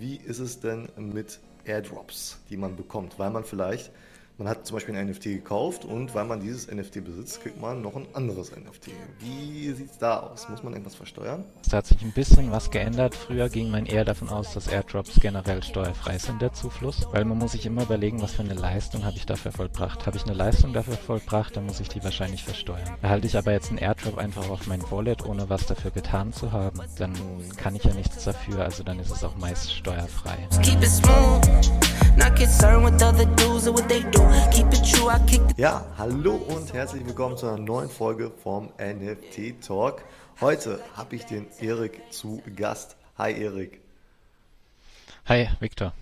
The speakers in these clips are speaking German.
wie ist es denn mit Airdrops, die man bekommt, weil man vielleicht man hat zum Beispiel ein NFT gekauft und weil man dieses NFT besitzt, kriegt man noch ein anderes NFT. Wie sieht es da aus? Muss man irgendwas versteuern? Es hat sich ein bisschen was geändert. Früher ging man eher davon aus, dass Airdrops generell steuerfrei sind, der Zufluss. Weil man muss sich immer überlegen, was für eine Leistung habe ich dafür vollbracht. Habe ich eine Leistung dafür vollbracht, dann muss ich die wahrscheinlich versteuern. Erhalte ich aber jetzt einen Airdrop einfach auf mein Wallet, ohne was dafür getan zu haben, dann kann ich ja nichts dafür. Also dann ist es auch meist steuerfrei. Keep it smooth. Ja, hallo und herzlich willkommen zu einer neuen Folge vom NFT Talk. Heute habe ich den Erik zu Gast. Hi Erik. Hi Victor.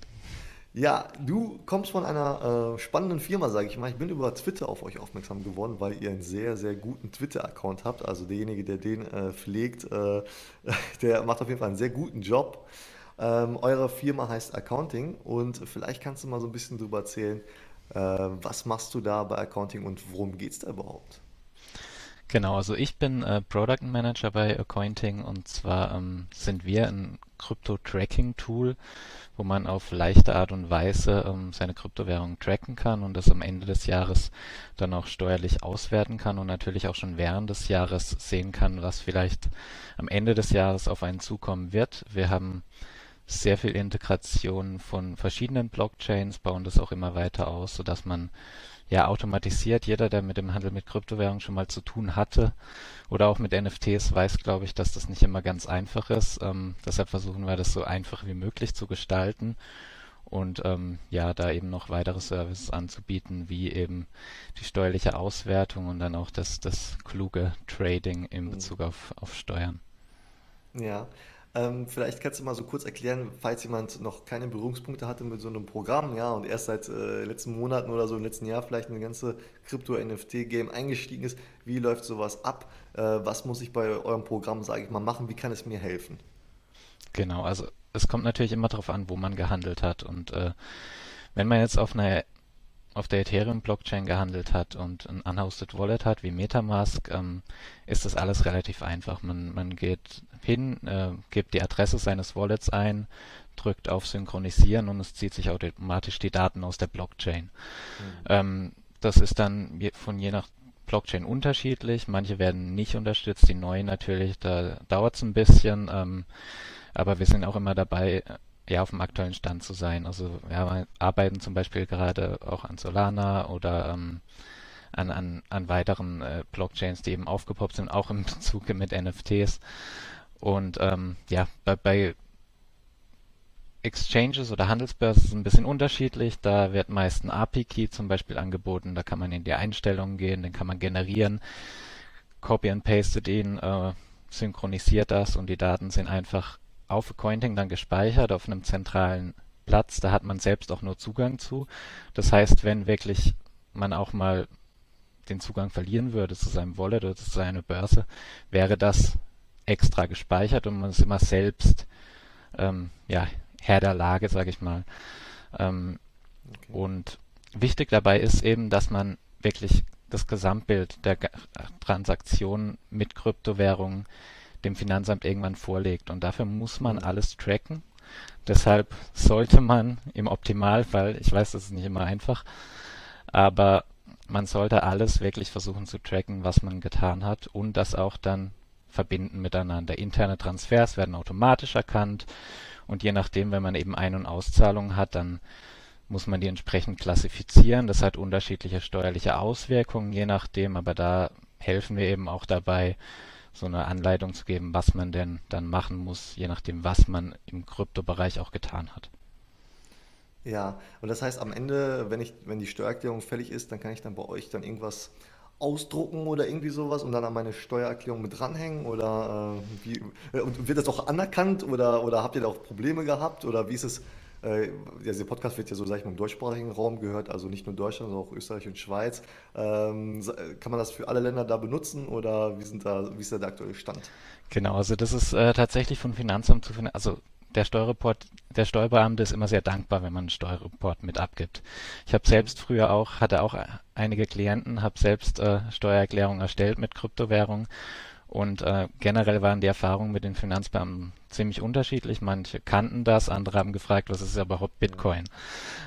Ja, du kommst von einer äh, spannenden Firma, sage ich mal. Ich bin über Twitter auf euch aufmerksam geworden, weil ihr einen sehr, sehr guten Twitter-Account habt. Also derjenige, der den äh, pflegt, äh, der macht auf jeden Fall einen sehr guten Job. Ähm, eure Firma heißt Accounting und vielleicht kannst du mal so ein bisschen darüber erzählen, äh, was machst du da bei Accounting und worum geht es da überhaupt? Genau, also ich bin äh, Product Manager bei Accounting und zwar ähm, sind wir ein Krypto-Tracking-Tool, wo man auf leichte Art und Weise ähm, seine Kryptowährung tracken kann und das am Ende des Jahres dann auch steuerlich auswerten kann und natürlich auch schon während des Jahres sehen kann, was vielleicht am Ende des Jahres auf einen zukommen wird. Wir haben sehr viel Integration von verschiedenen Blockchains, bauen das auch immer weiter aus, sodass man ja automatisiert, jeder, der mit dem Handel mit Kryptowährungen schon mal zu tun hatte oder auch mit NFTs, weiß, glaube ich, dass das nicht immer ganz einfach ist. Ähm, deshalb versuchen wir das so einfach wie möglich zu gestalten und ähm, ja, da eben noch weitere Services anzubieten, wie eben die steuerliche Auswertung und dann auch das, das kluge Trading in mhm. Bezug auf, auf Steuern. Ja, ähm, vielleicht kannst du mal so kurz erklären, falls jemand noch keine Berührungspunkte hatte mit so einem Programm, ja, und erst seit äh, letzten Monaten oder so im letzten Jahr vielleicht in eine ganze Krypto-NFT-Game eingestiegen ist. Wie läuft sowas ab? Äh, was muss ich bei eurem Programm, sage ich mal, machen? Wie kann es mir helfen? Genau, also es kommt natürlich immer darauf an, wo man gehandelt hat. Und äh, wenn man jetzt auf einer auf der Ethereum-Blockchain gehandelt hat und ein unhosted Wallet hat wie Metamask, ähm, ist das alles relativ einfach. Man, man geht hin, äh, gibt die Adresse seines Wallets ein, drückt auf Synchronisieren und es zieht sich automatisch die Daten aus der Blockchain. Mhm. Ähm, das ist dann von je nach Blockchain unterschiedlich. Manche werden nicht unterstützt, die neuen natürlich, da dauert es ein bisschen. Ähm, aber wir sind auch immer dabei, ja, auf dem aktuellen Stand zu sein. Also wir arbeiten zum Beispiel gerade auch an Solana oder ähm, an, an, an weiteren äh, Blockchains, die eben aufgepoppt sind, auch im Bezug mit NFTs. Und ähm, ja, bei, bei Exchanges oder Handelsbörsen ist es ein bisschen unterschiedlich. Da wird meist ein API-Key zum Beispiel angeboten. Da kann man in die Einstellungen gehen, den kann man generieren, copy and paste ihn, äh, synchronisiert das und die Daten sind einfach auf Accounting dann gespeichert auf einem zentralen Platz. Da hat man selbst auch nur Zugang zu. Das heißt, wenn wirklich man auch mal den Zugang verlieren würde zu seinem Wallet oder zu seiner Börse, wäre das extra gespeichert und man ist immer selbst ähm, ja, Herr der Lage, sage ich mal. Ähm, okay. Und wichtig dabei ist eben, dass man wirklich das Gesamtbild der Transaktionen mit Kryptowährungen dem Finanzamt irgendwann vorlegt. Und dafür muss man mhm. alles tracken. Deshalb sollte man im Optimalfall, ich weiß, das ist nicht immer einfach, aber man sollte alles wirklich versuchen zu tracken, was man getan hat und das auch dann verbinden miteinander. Interne Transfers werden automatisch erkannt und je nachdem, wenn man eben Ein- und Auszahlungen hat, dann muss man die entsprechend klassifizieren. Das hat unterschiedliche steuerliche Auswirkungen, je nachdem, aber da helfen wir eben auch dabei, so eine Anleitung zu geben, was man denn dann machen muss, je nachdem, was man im Kryptobereich auch getan hat. Ja, und das heißt, am Ende, wenn ich, wenn die Steuererklärung fällig ist, dann kann ich dann bei euch dann irgendwas ausdrucken oder irgendwie sowas und dann an meine Steuererklärung mit dranhängen oder äh, wie, und wird das auch anerkannt oder, oder habt ihr da auch Probleme gehabt oder wie ist es äh, dieser Podcast wird ja so, sag ich mal, im deutschsprachigen Raum gehört, also nicht nur Deutschland, sondern auch Österreich und Schweiz. Ähm, kann man das für alle Länder da benutzen oder wie, sind da, wie ist da der aktuelle Stand? Genau, also das ist äh, tatsächlich von Finanzamt zu Finanzamt, also der Steuerreport, der Steuerbeamte ist immer sehr dankbar, wenn man einen Steuerreport mit abgibt. Ich habe selbst früher auch, hatte auch einige Klienten, habe selbst äh, Steuererklärungen erstellt mit Kryptowährungen Und äh, generell waren die Erfahrungen mit den Finanzbeamten ziemlich unterschiedlich. Manche kannten das, andere haben gefragt, was ist überhaupt Bitcoin?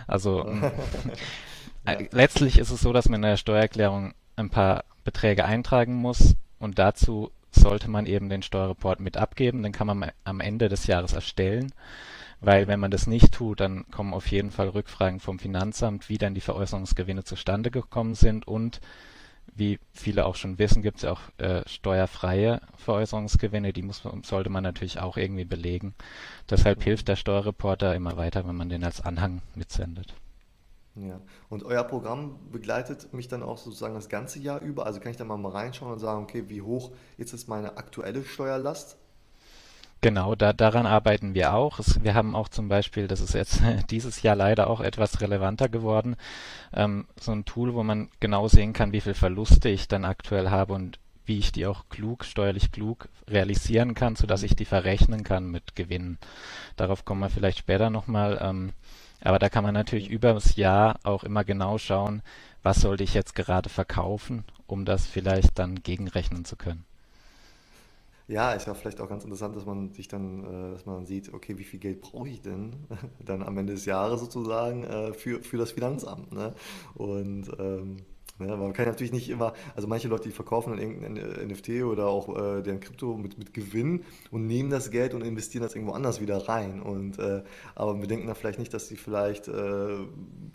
Also äh, letztlich ist es so, dass man in der Steuererklärung ein paar Beträge eintragen muss und dazu sollte man eben den Steuerreport mit abgeben. Den kann man am Ende des Jahres erstellen. Weil wenn man das nicht tut, dann kommen auf jeden Fall Rückfragen vom Finanzamt, wie dann die Veräußerungsgewinne zustande gekommen sind und wie viele auch schon wissen, gibt es auch äh, steuerfreie Veräußerungsgewinne, die muss, sollte man natürlich auch irgendwie belegen. Deshalb hilft der Steuerreporter immer weiter, wenn man den als Anhang mitsendet. Ja, und euer Programm begleitet mich dann auch sozusagen das ganze Jahr über. Also kann ich da mal, mal reinschauen und sagen, okay, wie hoch jetzt ist meine aktuelle Steuerlast? Genau, da, daran arbeiten wir auch. Es, wir haben auch zum Beispiel, das ist jetzt dieses Jahr leider auch etwas relevanter geworden, ähm, so ein Tool, wo man genau sehen kann, wie viel Verluste ich dann aktuell habe und wie ich die auch klug, steuerlich klug realisieren kann, sodass ich die verrechnen kann mit Gewinnen. Darauf kommen wir vielleicht später nochmal. Ähm, aber da kann man natürlich über das Jahr auch immer genau schauen, was sollte ich jetzt gerade verkaufen, um das vielleicht dann gegenrechnen zu können. Ja, ist ja vielleicht auch ganz interessant, dass man sich dann, äh, dass man sieht, okay, wie viel Geld brauche ich denn dann am Ende des Jahres sozusagen äh, für, für das Finanzamt, ne? Und ähm, ja, man kann natürlich nicht immer, also manche Leute, die verkaufen dann irgendein NFT oder auch äh, deren Krypto mit, mit Gewinn und nehmen das Geld und investieren das irgendwo anders wieder rein. Und, äh, aber wir denken dann vielleicht nicht, dass sie vielleicht, äh,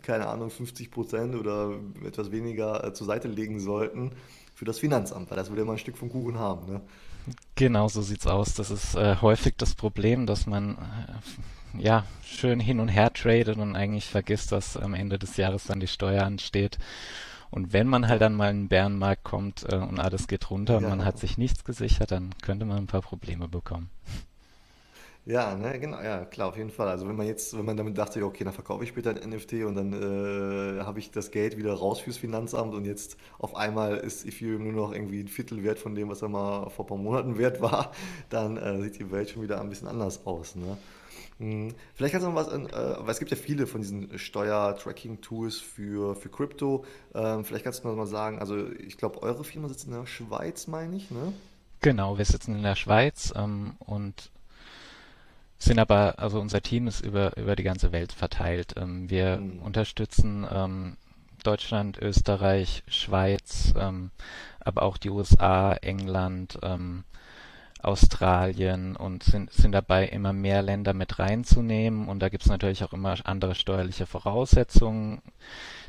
keine Ahnung, 50 Prozent oder etwas weniger äh, zur Seite legen sollten für das Finanzamt, weil das will ja mal ein Stück vom Kuchen haben. Ne? Genau, so sieht's aus. Das ist äh, häufig das Problem, dass man äh, ja schön hin und her tradet und eigentlich vergisst, dass am Ende des Jahres dann die Steuer ansteht. Und wenn man halt dann mal in den Bärenmarkt kommt äh, und alles geht runter und Ja. man hat sich nichts gesichert, dann könnte man ein paar Probleme bekommen. Ja, ne, genau, ja, klar, auf jeden Fall. Also wenn man jetzt, wenn man damit dachte, okay, dann verkaufe ich später ein NFT und dann äh, habe ich das Geld wieder raus fürs Finanzamt und jetzt auf einmal ist Ethereum nur noch irgendwie ein Viertel wert von dem, was er mal vor ein paar Monaten wert war, dann äh, sieht die Welt schon wieder ein bisschen anders aus, ne? Hm, Vielleicht kannst du noch was, äh, weil es gibt ja viele von diesen Steuer-Tracking-Tools für, für Krypto. Ähm, vielleicht kannst du noch mal sagen, also ich glaube, eure Firma sitzt in der Schweiz, meine ich, ne? Genau, wir sitzen in der Schweiz ähm, und sind aber, also unser Team ist über, über die ganze Welt verteilt. Ähm, wir Hm. unterstützen ähm, Deutschland, Österreich, Schweiz, ähm, aber auch die USA, England, ähm, Australien und sind, sind dabei, immer mehr Länder mit reinzunehmen. Und da gibt es natürlich auch immer andere steuerliche Voraussetzungen.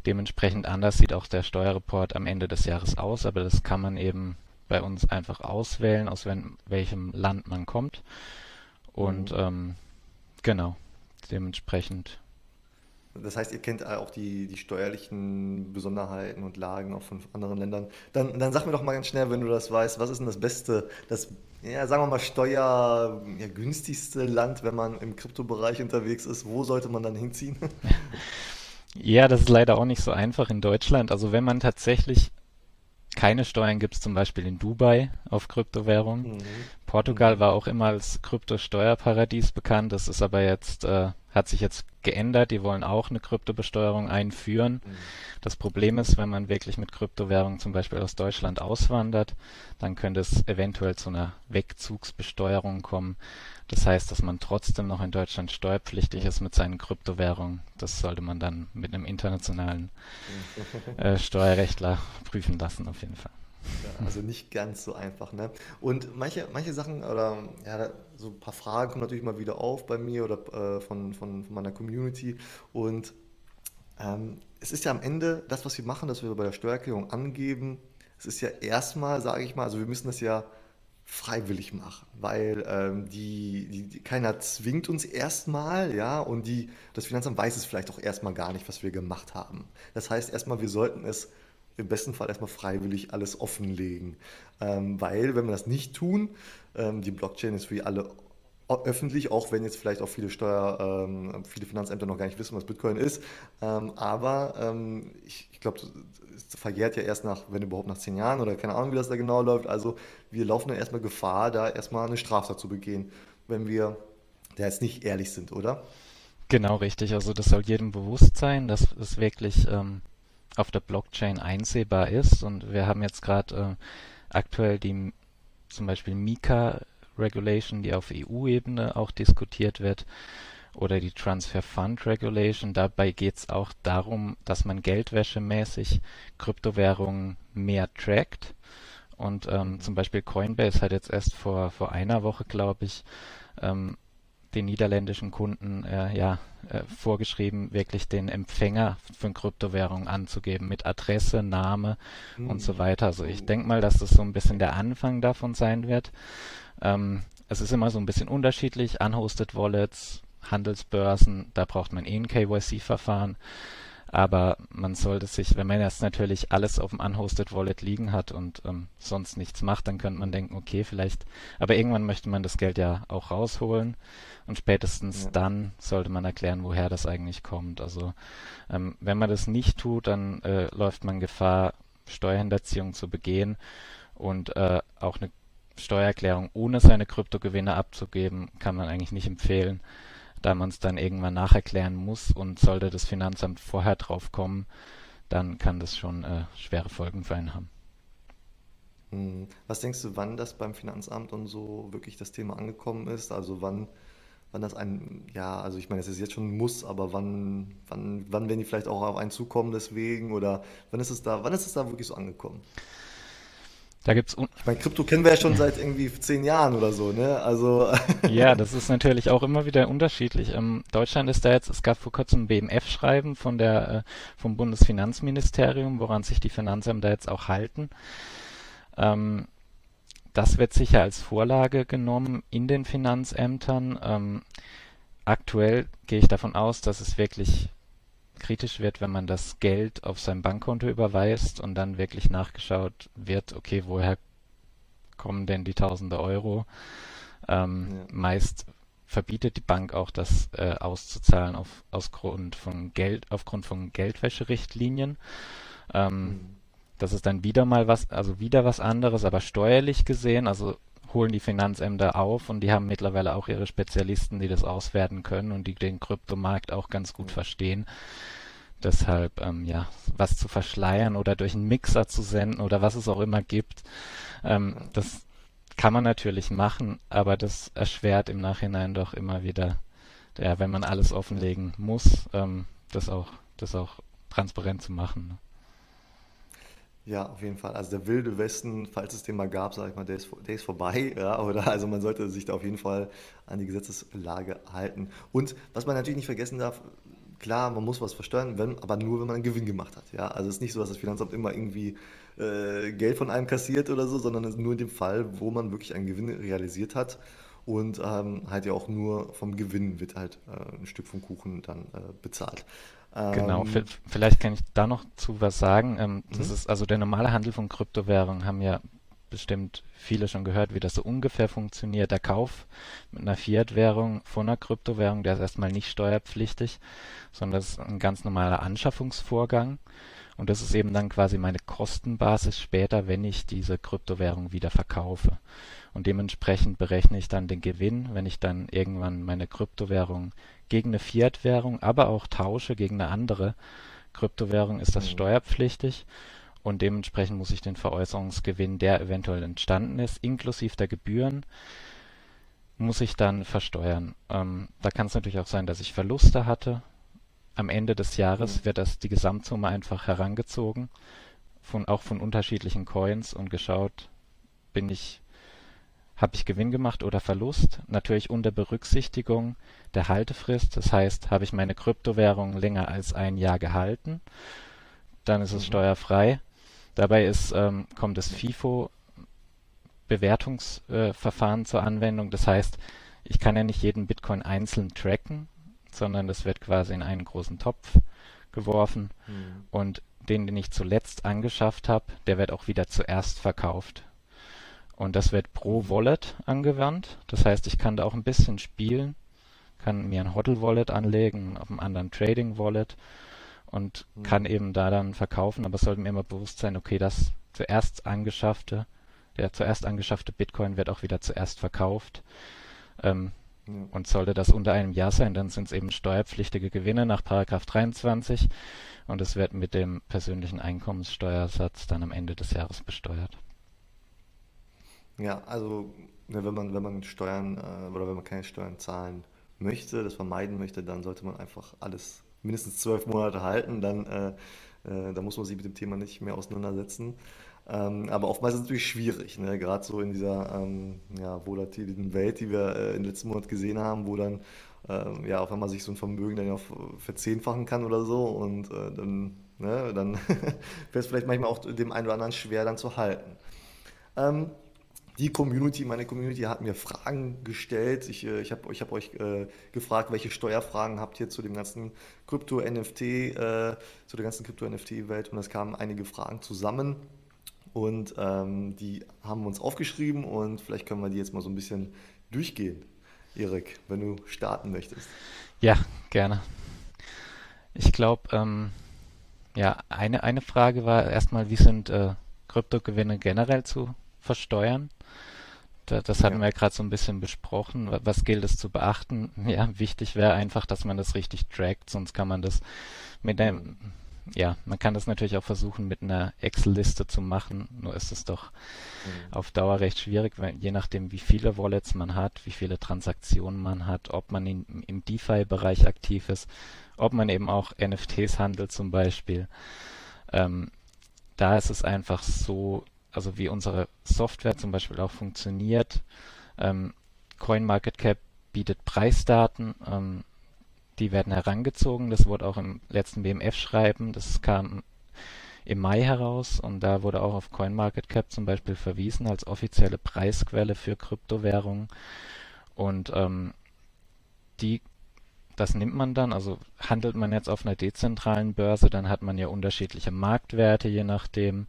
Dementsprechend anders sieht auch der Steuerreport am Ende des Jahres aus, aber das kann man eben bei uns einfach auswählen, aus wen- welchem Land man kommt. Und Mhm. ähm, genau, dementsprechend. Das heißt, ihr kennt auch die, die steuerlichen Besonderheiten und Lagen auch von anderen Ländern. Dann, dann sag mir doch mal ganz schnell, wenn du das weißt, was ist denn das beste, das, ja, sagen wir mal, steuer, ja, Land, wenn man im Kryptobereich unterwegs ist? Wo sollte man dann hinziehen? Ja, das ist leider auch nicht so einfach in Deutschland. Also wenn man tatsächlich keine Steuern gibt, es zum Beispiel in Dubai auf Kryptowährungen. Mhm. Portugal Mhm. war auch immer als Kryptosteuerparadies bekannt. Das ist aber jetzt, äh, hat sich jetzt geändert. Die wollen auch eine Kryptobesteuerung einführen. Mhm. Das Problem ist, wenn man wirklich mit Kryptowährungen zum Beispiel aus Deutschland auswandert, dann könnte es eventuell zu einer Wegzugsbesteuerung kommen. Das heißt, dass man trotzdem noch in Deutschland steuerpflichtig ist mit seinen Kryptowährungen. Das sollte man dann mit einem internationalen äh, Steuerrechtler prüfen lassen, auf jeden Fall. Ja, also nicht ganz so einfach, ne? Und manche, manche Sachen oder ja, so ein paar Fragen kommen natürlich mal wieder auf bei mir oder äh, von, von, von meiner Community. Und ähm, es ist ja am Ende das, was wir machen, dass wir bei der Steuererklärung angeben. Es ist ja erstmal, sage ich mal, also wir müssen das ja freiwillig machen, weil ähm, die, die, keiner zwingt uns erstmal, ja, und die, das Finanzamt weiß es vielleicht auch erstmal gar nicht, was wir gemacht haben. Das heißt erstmal, wir sollten es im besten Fall erstmal freiwillig alles offenlegen, ähm, weil wenn wir das nicht tun, ähm, die Blockchain ist für alle öffentlich, auch wenn jetzt vielleicht auch viele Steuer, ähm, viele Finanzämter noch gar nicht wissen, was Bitcoin ist. Ähm, aber ähm, ich, ich glaube, es verjährt ja erst nach, wenn überhaupt nach zehn Jahren oder keine Ahnung, wie das da genau läuft. Also wir laufen dann erstmal Gefahr, da erstmal eine Straftat zu begehen, wenn wir da jetzt nicht ehrlich sind, oder? Genau, richtig. Also das soll jedem bewusst sein, dass es wirklich ähm, auf der Blockchain einsehbar ist. Und wir haben jetzt gerade äh, aktuell die zum Beispiel Mika Regulation, die auf EU-Ebene auch diskutiert wird, oder die Transfer Fund Regulation. Dabei geht es auch darum, dass man geldwäschemäßig Kryptowährungen mehr trackt. Und ähm, zum Beispiel Coinbase hat jetzt erst vor, vor einer Woche, glaube ich, ähm, den niederländischen Kunden äh, ja, äh, vorgeschrieben, wirklich den Empfänger von Kryptowährungen anzugeben mit Adresse, Name mhm. und so hm. weiter. Also ich denke mal, dass das so ein bisschen der Anfang davon sein wird. Ähm, es ist immer so ein bisschen unterschiedlich. Unhosted Wallets, Handelsbörsen, da braucht man eh ein KYC-Verfahren. Aber man sollte sich, wenn man jetzt natürlich alles auf dem Unhosted Wallet liegen hat und ähm, sonst nichts macht, dann könnte man denken, okay, vielleicht, aber irgendwann möchte man das Geld ja auch rausholen und spätestens ja. dann sollte man erklären, woher das eigentlich kommt. Also ähm, wenn man das nicht tut, dann äh, läuft man Gefahr, Steuerhinterziehung zu begehen und äh, auch eine Steuererklärung ohne seine Kryptogewinne abzugeben, kann man eigentlich nicht empfehlen da man es dann irgendwann nacherklären muss und sollte das Finanzamt vorher drauf kommen, dann kann das schon äh, schwere Folgen für einen haben. Hm. Was denkst du, wann das beim Finanzamt und so wirklich das Thema angekommen ist? Also wann, wann das ein, ja, also ich meine, es ist jetzt schon ein Muss, aber wann, wann, wann werden die vielleicht auch auf einen zukommen deswegen oder wann ist es da, wann ist es da wirklich so angekommen? Da gibt's ich meine, Krypto kennen wir ja schon seit irgendwie zehn Jahren oder so, ne? Also. ja, das ist natürlich auch immer wieder unterschiedlich. Ähm, Deutschland ist da jetzt, es gab vor kurzem ein BMF-Schreiben von der, äh, vom Bundesfinanzministerium, woran sich die Finanzämter jetzt auch halten. Ähm, das wird sicher als Vorlage genommen in den Finanzämtern. Ähm, aktuell gehe ich davon aus, dass es wirklich kritisch wird, wenn man das Geld auf sein Bankkonto überweist und dann wirklich nachgeschaut wird, okay, woher kommen denn die tausende Euro? Ähm, ja. Meist verbietet die Bank auch das äh, auszuzahlen auf, aus Grund von Geld, aufgrund von Geldwäscherichtlinien. Ähm, mhm. Das ist dann wieder mal was, also wieder was anderes, aber steuerlich gesehen, also holen die Finanzämter auf und die haben mittlerweile auch ihre Spezialisten, die das auswerten können und die den Kryptomarkt auch ganz gut verstehen. Deshalb, ähm, ja, was zu verschleiern oder durch einen Mixer zu senden oder was es auch immer gibt, ähm, das kann man natürlich machen, aber das erschwert im Nachhinein doch immer wieder, ja, wenn man alles offenlegen muss, ähm, das auch, das auch transparent zu machen. Ja, auf jeden Fall. Also der wilde Westen, falls es den mal gab, sage ich mal, der ist, der ist vorbei. Ja, oder also man sollte sich da auf jeden Fall an die Gesetzeslage halten. Und was man natürlich nicht vergessen darf, klar, man muss was versteuern, wenn, aber nur, wenn man einen Gewinn gemacht hat. Ja, also es ist nicht so, dass das Finanzamt immer irgendwie äh, Geld von einem kassiert oder so, sondern nur in dem Fall, wo man wirklich einen Gewinn realisiert hat. Und ähm, halt ja auch nur vom Gewinn wird halt äh, ein Stück vom Kuchen dann äh, bezahlt. Genau, ähm, vielleicht kann ich da noch zu was sagen. Ähm, das mhm. ist also der normale Handel von Kryptowährungen haben ja bestimmt viele schon gehört, wie das so ungefähr funktioniert. Der Kauf mit einer Fiat-Währung von einer Kryptowährung, der ist erstmal nicht steuerpflichtig, sondern das ist ein ganz normaler Anschaffungsvorgang. Und das ist eben dann quasi meine Kostenbasis später, wenn ich diese Kryptowährung wieder verkaufe. Und dementsprechend berechne ich dann den Gewinn, wenn ich dann irgendwann meine Kryptowährung gegen eine Fiat-Währung, aber auch tausche gegen eine andere Kryptowährung, ist das mhm. steuerpflichtig und dementsprechend muss ich den Veräußerungsgewinn, der eventuell entstanden ist, inklusive der Gebühren, muss ich dann versteuern. Ähm, da kann es natürlich auch sein, dass ich Verluste hatte. Am Ende des Jahres mhm. wird das die Gesamtsumme einfach herangezogen, von, auch von unterschiedlichen Coins und geschaut, bin ich habe ich Gewinn gemacht oder Verlust? Natürlich unter Berücksichtigung der Haltefrist. Das heißt, habe ich meine Kryptowährung länger als ein Jahr gehalten, dann ist es mhm. steuerfrei. Dabei ist, ähm, kommt das FIFO Bewertungsverfahren äh, zur Anwendung. Das heißt, ich kann ja nicht jeden Bitcoin einzeln tracken, sondern das wird quasi in einen großen Topf geworfen. Mhm. Und den, den ich zuletzt angeschafft habe, der wird auch wieder zuerst verkauft. Und das wird pro Wallet angewandt. Das heißt, ich kann da auch ein bisschen spielen, kann mir ein Hodl Wallet anlegen, auf einem anderen Trading Wallet und mhm. kann eben da dann verkaufen. Aber es sollte mir immer bewusst sein, okay, das zuerst angeschaffte, der zuerst angeschaffte Bitcoin wird auch wieder zuerst verkauft. Ähm, ja. Und sollte das unter einem Jahr sein, dann sind es eben steuerpflichtige Gewinne nach Paragraph 23 und es wird mit dem persönlichen Einkommenssteuersatz dann am Ende des Jahres besteuert. Ja, also ne, wenn man, wenn man Steuern äh, oder wenn man keine Steuern zahlen möchte, das vermeiden möchte, dann sollte man einfach alles mindestens zwölf Monate halten. Dann, äh, äh, dann muss man sich mit dem Thema nicht mehr auseinandersetzen. Ähm, aber oftmals ist es natürlich schwierig, ne? Gerade so in dieser ähm, ja, volatilen Welt, die wir äh, im letzten Monat gesehen haben, wo dann ähm, ja auf einmal sich so ein Vermögen dann ja verzehnfachen kann oder so und äh, dann, ne, dann wäre es vielleicht manchmal auch dem einen oder anderen schwer dann zu halten. Ähm, die Community, meine Community hat mir Fragen gestellt. Ich, äh, ich habe ich hab euch äh, gefragt, welche Steuerfragen habt ihr zu dem ganzen Krypto-NFT, äh, zu der ganzen Krypto-NFT-Welt und es kamen einige Fragen zusammen und ähm, die haben wir uns aufgeschrieben und vielleicht können wir die jetzt mal so ein bisschen durchgehen. Erik, wenn du starten möchtest. Ja, gerne. Ich glaube, ähm, ja, eine, eine Frage war erstmal, wie sind äh, Kryptogewinne generell zu versteuern? Da, das hatten Ja. wir gerade so ein bisschen besprochen. Wa- Was gilt es zu beachten? Ja, wichtig wäre einfach, dass man das richtig trackt, sonst kann man das mit einem, ja, man kann das natürlich auch versuchen mit einer Excel-Liste zu machen, nur ist es doch Mhm. auf Dauer recht schwierig, weil je nachdem, wie viele Wallets man hat, wie viele Transaktionen man hat, ob man in, im DeFi-Bereich aktiv ist, ob man eben auch NFTs handelt zum Beispiel. Ähm, da ist es einfach so, also wie unsere Software zum Beispiel auch funktioniert. Ähm, CoinMarketCap bietet Preisdaten, ähm, die werden herangezogen. Das wurde auch im letzten BMF-Schreiben, das kam im Mai heraus und da wurde auch auf CoinMarketCap zum Beispiel verwiesen als offizielle Preisquelle für Kryptowährungen. Und ähm, die, das nimmt man dann, also handelt man jetzt auf einer dezentralen Börse, dann hat man ja unterschiedliche Marktwerte, je nachdem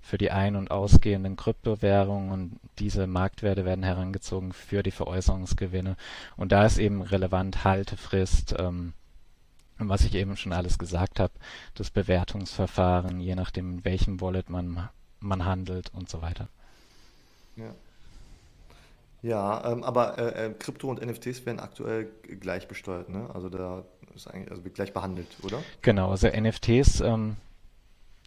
für die ein- und ausgehenden Kryptowährungen und diese Marktwerte werden herangezogen für die Veräußerungsgewinne. Und da ist eben relevant Haltefrist, ähm, was ich eben schon alles gesagt habe, das Bewertungsverfahren, je nachdem in welchem Wallet man, man handelt und so weiter. Ja. Ja, ähm, aber äh, äh, Krypto und NFTs werden aktuell gleich besteuert, ne? Also da ist eigentlich, also wird gleich behandelt, oder? Genau, also NFTs ähm,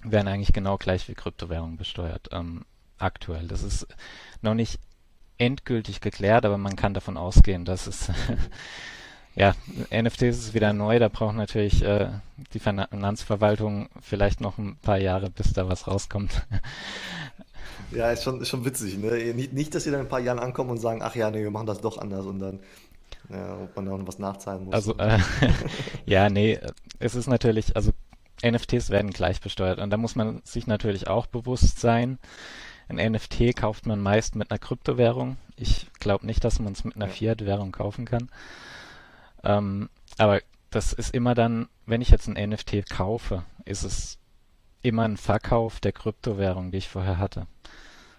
werden eigentlich genau gleich wie Kryptowährungen besteuert, ähm, aktuell. Das ist noch nicht endgültig geklärt, aber man kann davon ausgehen, dass es Ja, NFTs ist wieder neu, da braucht natürlich äh, die Finanzverwaltung vielleicht noch ein paar Jahre, bis da was rauskommt. Ja, ist schon, ist schon witzig, ne? Nicht, nicht, dass sie dann in ein paar Jahren ankommen und sagen, ach ja, nee, wir machen das doch anders und dann, ja, ob man da noch was nachzahlen muss Also, äh, ja, nee, es ist natürlich, also NFTs werden gleich besteuert und da muss man sich natürlich auch bewusst sein. Ein NFT kauft man meist mit einer Kryptowährung. Ich glaube nicht, dass man es mit einer Fiat-Währung kaufen kann. Ähm, aber das ist immer dann, wenn ich jetzt ein NFT kaufe, ist es immer ein Verkauf der Kryptowährung, die ich vorher hatte.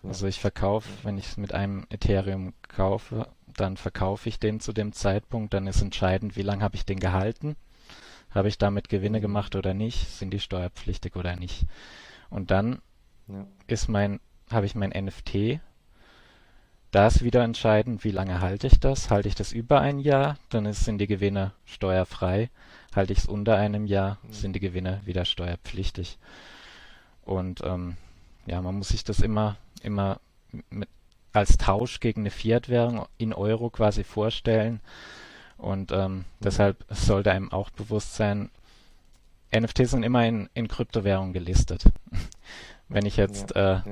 Also ich verkaufe, wenn ich es mit einem Ethereum kaufe, dann verkaufe ich den zu dem Zeitpunkt, dann ist entscheidend, wie lange habe ich den gehalten, habe ich damit Gewinne gemacht oder nicht, sind die steuerpflichtig oder nicht. Und dann ja, ist mein, habe ich mein NFT, da ist wieder entscheidend, wie lange halte ich das? Halte ich das über ein Jahr, dann sind die Gewinne steuerfrei. Halte ich es unter einem Jahr, mhm, sind die Gewinne wieder steuerpflichtig. Und ähm, ja, man muss sich das immer, immer mit, als Tausch gegen eine Fiat-Währung in Euro quasi vorstellen. Und ähm, mhm, deshalb sollte einem auch bewusst sein, NFTs sind immer in, in Kryptowährung gelistet. Wenn ich ja, jetzt äh, ja,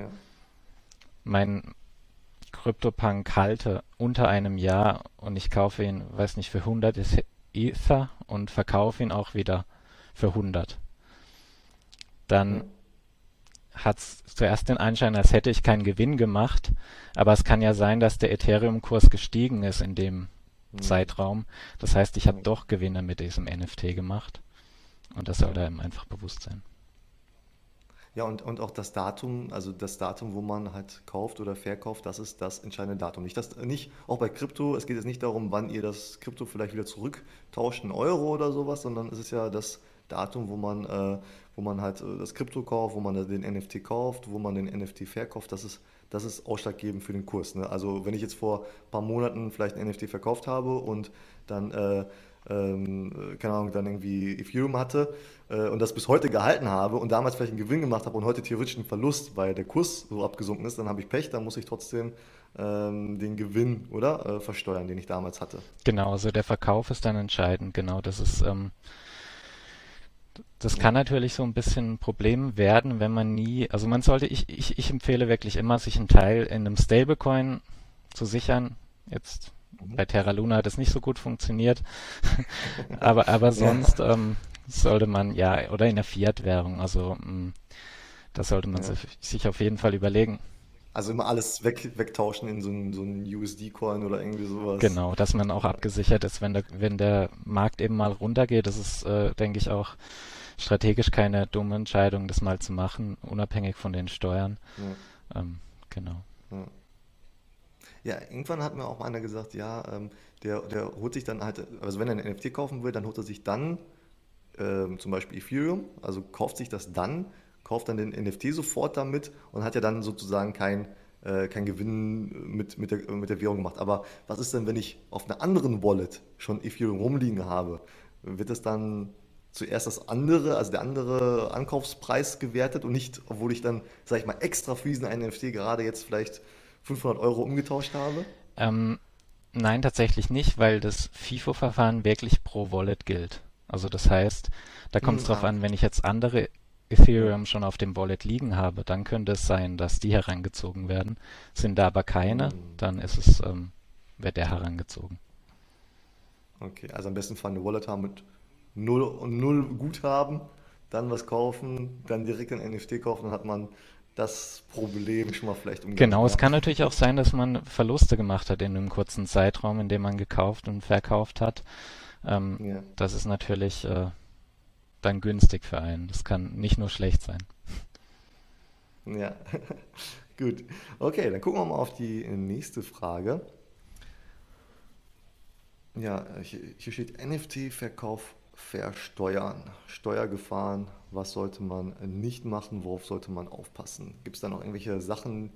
meinen CryptoPunk halte unter einem Jahr und ich kaufe ihn, weiß nicht, für 100 Ether und verkaufe ihn auch wieder für 100, ja, dann hat es zuerst den Anschein, als hätte ich keinen Gewinn gemacht, aber es kann ja sein, dass der Ethereum-Kurs gestiegen ist in dem Zeitraum. Das heißt, ich habe doch Gewinne mit diesem NFT gemacht und das Ja. sollte einem einfach bewusst sein. Ja, und, und auch das Datum, also das Datum, wo man halt kauft oder verkauft, das ist das entscheidende Datum. Nicht, das, nicht auch bei Krypto, es geht jetzt nicht darum, wann ihr das Krypto vielleicht wieder zurücktauscht in Euro oder sowas, sondern es ist ja das Datum, wo man, äh, wo man halt äh, das Krypto kauft, wo man den NFT kauft, wo man den NFT verkauft. Das ist, das ist ausschlaggebend für den Kurs. Ne? Also wenn ich jetzt vor ein paar Monaten vielleicht ein NFT verkauft habe und dann äh, ähm, keine Ahnung, dann irgendwie Ethereum hatte äh, und das bis heute gehalten habe und damals vielleicht einen Gewinn gemacht habe und heute theoretisch einen Verlust, weil der Kurs so abgesunken ist, dann habe ich Pech, dann muss ich trotzdem ähm, den Gewinn, oder? Äh, versteuern, den ich damals hatte. Genau, also der Verkauf ist dann entscheidend. Genau, das ist, ähm, das Ja, kann natürlich so ein bisschen ein Problem werden, wenn man nie, also man sollte, ich, ich, ich empfehle wirklich immer, sich einen Teil in einem Stablecoin zu sichern. Jetzt mhm. bei Terra Luna hat es nicht so gut funktioniert, aber, aber Ja, sonst ähm, sollte man, ja, oder in der Fiat-Währung, also mh, das sollte man ja. sich auf jeden Fall überlegen. Also immer alles weg, wegtauschen in so einen, so einen USD-Coin oder irgendwie sowas. Genau, dass man auch abgesichert ist, wenn der, wenn der Markt eben mal runtergeht. Das ist, äh, denke ich, auch strategisch keine dumme Entscheidung, das mal zu machen, unabhängig von den Steuern. ja, Ähm, genau. ja. Ja, irgendwann hat mir auch einer gesagt, ja, ähm, der, der holt sich dann halt, also wenn er ein NFT kaufen will, dann holt er sich dann ähm, zum Beispiel Ethereum, also kauft sich das dann, kauft dann den NFT sofort damit und hat ja dann sozusagen kein, äh, kein Gewinn mit, mit der, mit der Währung gemacht. Aber was ist denn, wenn ich auf einer anderen Wallet schon Ethereum rumliegen habe? Wird es dann zuerst das andere, also der andere Ankaufspreis gewertet und nicht, obwohl ich dann, sag ich mal, extra für diesen einen NFT gerade jetzt vielleicht 500 Euro umgetauscht habe? Ähm, nein, tatsächlich nicht, weil das FIFO-Verfahren wirklich pro Wallet gilt. Also das heißt, da kommt es Hm, drauf ah, an, wenn ich jetzt andere Ethereum schon auf dem Wallet liegen habe, dann könnte es sein, dass die herangezogen werden. Sind da aber keine, hm, dann ist es, ähm, wird der herangezogen. okay, also am besten Fall eine Wallet haben mit null und null Guthaben, dann was kaufen, dann direkt ein NFT kaufen, dann hat man das Problem schon mal vielleicht umgangen, Genau, es kann natürlich auch sein, dass man Verluste gemacht hat in einem kurzen Zeitraum, in dem man gekauft und verkauft hat. Ähm, Ja, das ist natürlich äh, dann günstig für einen. Das kann nicht nur schlecht sein. ja, gut. Okay, dann gucken wir mal auf die nächste Frage. Ja, hier, steht NFT-Verkauf versteuern. Steuergefahren, was sollte man nicht machen, worauf sollte man aufpassen? Gibt es da noch irgendwelche Sachen,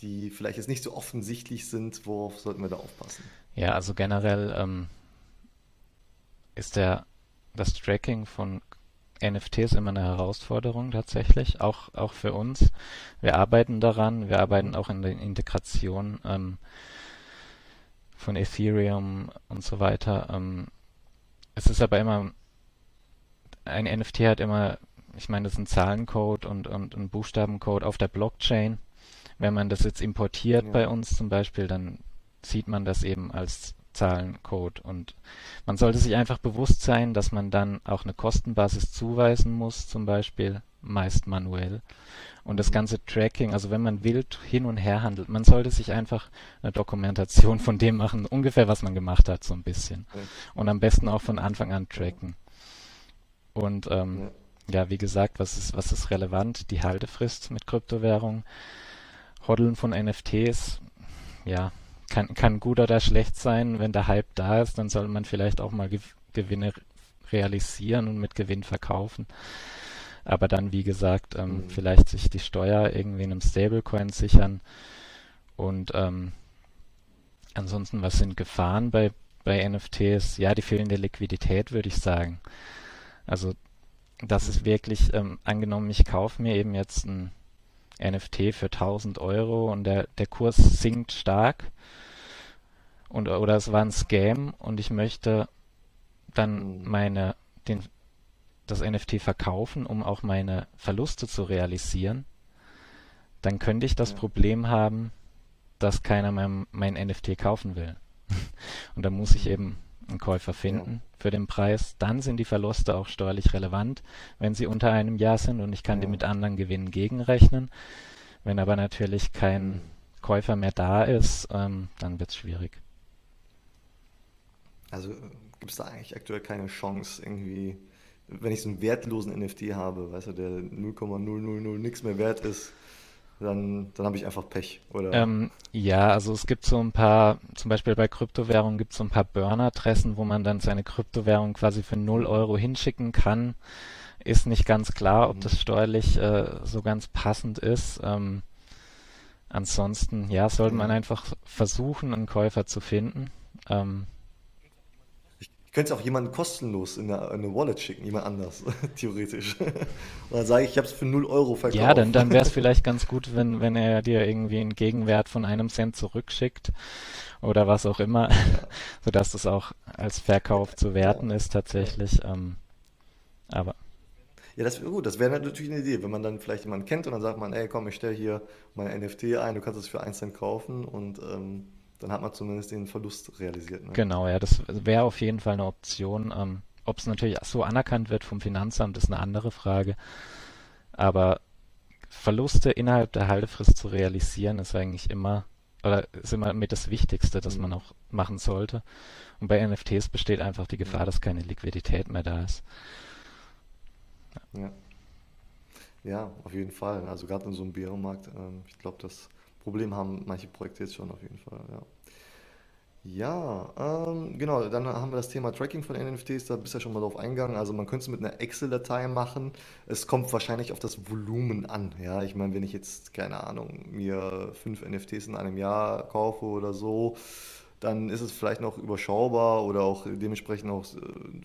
die vielleicht jetzt nicht so offensichtlich sind, worauf sollten wir da aufpassen? Ja, also generell ähm, ist der das Tracking von NFTs immer eine Herausforderung tatsächlich, auch auch für uns. Wir arbeiten daran, wir arbeiten auch in der Integration ähm, von Ethereum und so weiter. Ähm, es ist aber immer ein NFT hat immer, ich meine, das ist ein Zahlencode und, und ein Buchstabencode auf der Blockchain. Wenn man das jetzt importiert Ja, bei uns zum Beispiel, dann sieht man das eben als Zahlencode. Und man sollte sich einfach bewusst sein, dass man dann auch eine Kostenbasis zuweisen muss, zum Beispiel meist manuell. Und das mhm. ganze Tracking, also wenn man wild hin und her handelt, man sollte sich einfach eine Dokumentation von dem machen, ungefähr was man gemacht hat, so ein bisschen. Und am besten auch von Anfang an tracken. Und ähm, ja, ja, wie gesagt, was ist, was ist relevant? Die Haltefrist mit Kryptowährung, Hoddeln von NFTs, ja, kann, kann gut oder schlecht sein. Wenn der Hype da ist, dann soll man vielleicht auch mal Gew Gewinne realisieren und mit Gewinn verkaufen. Aber dann, wie gesagt, ähm, mhm. vielleicht sich die Steuer irgendwie in einem Stablecoin sichern. Und ähm, ansonsten, was sind Gefahren bei, bei NFTs? Ja, die fehlende Liquidität, würde ich sagen. Also das ist wirklich, ähm, angenommen, ich kaufe mir eben jetzt ein NFT für 1000 Euro und der, der Kurs sinkt stark. Und, oder es war ein Scam und ich möchte dann meine, den, das NFT verkaufen, um auch meine Verluste zu realisieren, dann könnte ich das Ja, Problem haben, dass keiner mein, mein NFT kaufen will. Und dann muss ich eben einen Käufer Ja, finden für den Preis. Dann sind die Verluste auch steuerlich relevant, wenn sie unter einem Jahr sind und ich kann die ja, mit anderen Gewinnen gegenrechnen. Wenn aber natürlich kein mhm. Käufer mehr da ist, ähm, dann wird es schwierig. Also gibt es da eigentlich aktuell keine Chance, irgendwie, wenn ich so einen wertlosen NFT habe, weißt du, der 0,000 nichts mehr wert ist, dann, dann habe ich einfach Pech, oder? Ähm, ja, also es gibt so ein paar, zum Beispiel bei Kryptowährungen gibt es so ein paar Burner-Adressen, wo man dann seine Kryptowährung quasi für null Mhm. Euro hinschicken kann. Ist nicht ganz klar, ob Mhm. das steuerlich äh, so ganz passend ist. Ähm, ansonsten, ja, sollte man Ja. einfach versuchen, einen Käufer zu finden. Ähm, Ich könnte es auch jemandem kostenlos in eine, in eine Wallet schicken, jemand anders, theoretisch. Und dann sage ich, ich habe es für null Euro Ja, dann, verkauft. dann wäre es vielleicht ganz gut, wenn, wenn er dir irgendwie einen Gegenwert von einem Cent zurückschickt oder was auch immer, Ja, sodass das auch als Verkauf zu ja, werten ist ja. tatsächlich. Ähm, aber Ja, das wäre gut. Das wäre natürlich eine Idee, wenn man dann vielleicht jemanden kennt und dann sagt man, ey, komm, ich stelle hier mein NFT ein, du kannst es für 1 Cent kaufen und ähm, dann hat man zumindest den Verlust realisiert, ne? genau, ja, das wäre auf jeden Fall eine Option. Ähm, ob es natürlich so anerkannt wird vom Finanzamt, ist eine andere Frage. Aber Verluste innerhalb der Haltefrist zu realisieren, ist eigentlich immer, oder ist immer mit das Wichtigste, das man Mhm. auch machen sollte. Und bei NFTs besteht einfach die Gefahr, dass keine Liquidität mehr da ist. ja. Ja, auf jeden Fall. Also gerade in so einem Bärenmarkt, ähm, ich glaube, das Problem haben manche Projekte jetzt schon auf jeden Fall, ja. Ja, ähm, genau, dann haben wir das Thema Tracking von NFTs, da bist du ja schon mal drauf eingegangen. Also man könnte es mit einer Excel-Datei machen. Es kommt wahrscheinlich auf das Volumen an. Ja, ich meine, wenn ich jetzt, keine Ahnung, mir fünf NFTs in einem Jahr kaufe oder so, dann ist es vielleicht noch überschaubar oder auch dementsprechend auch äh,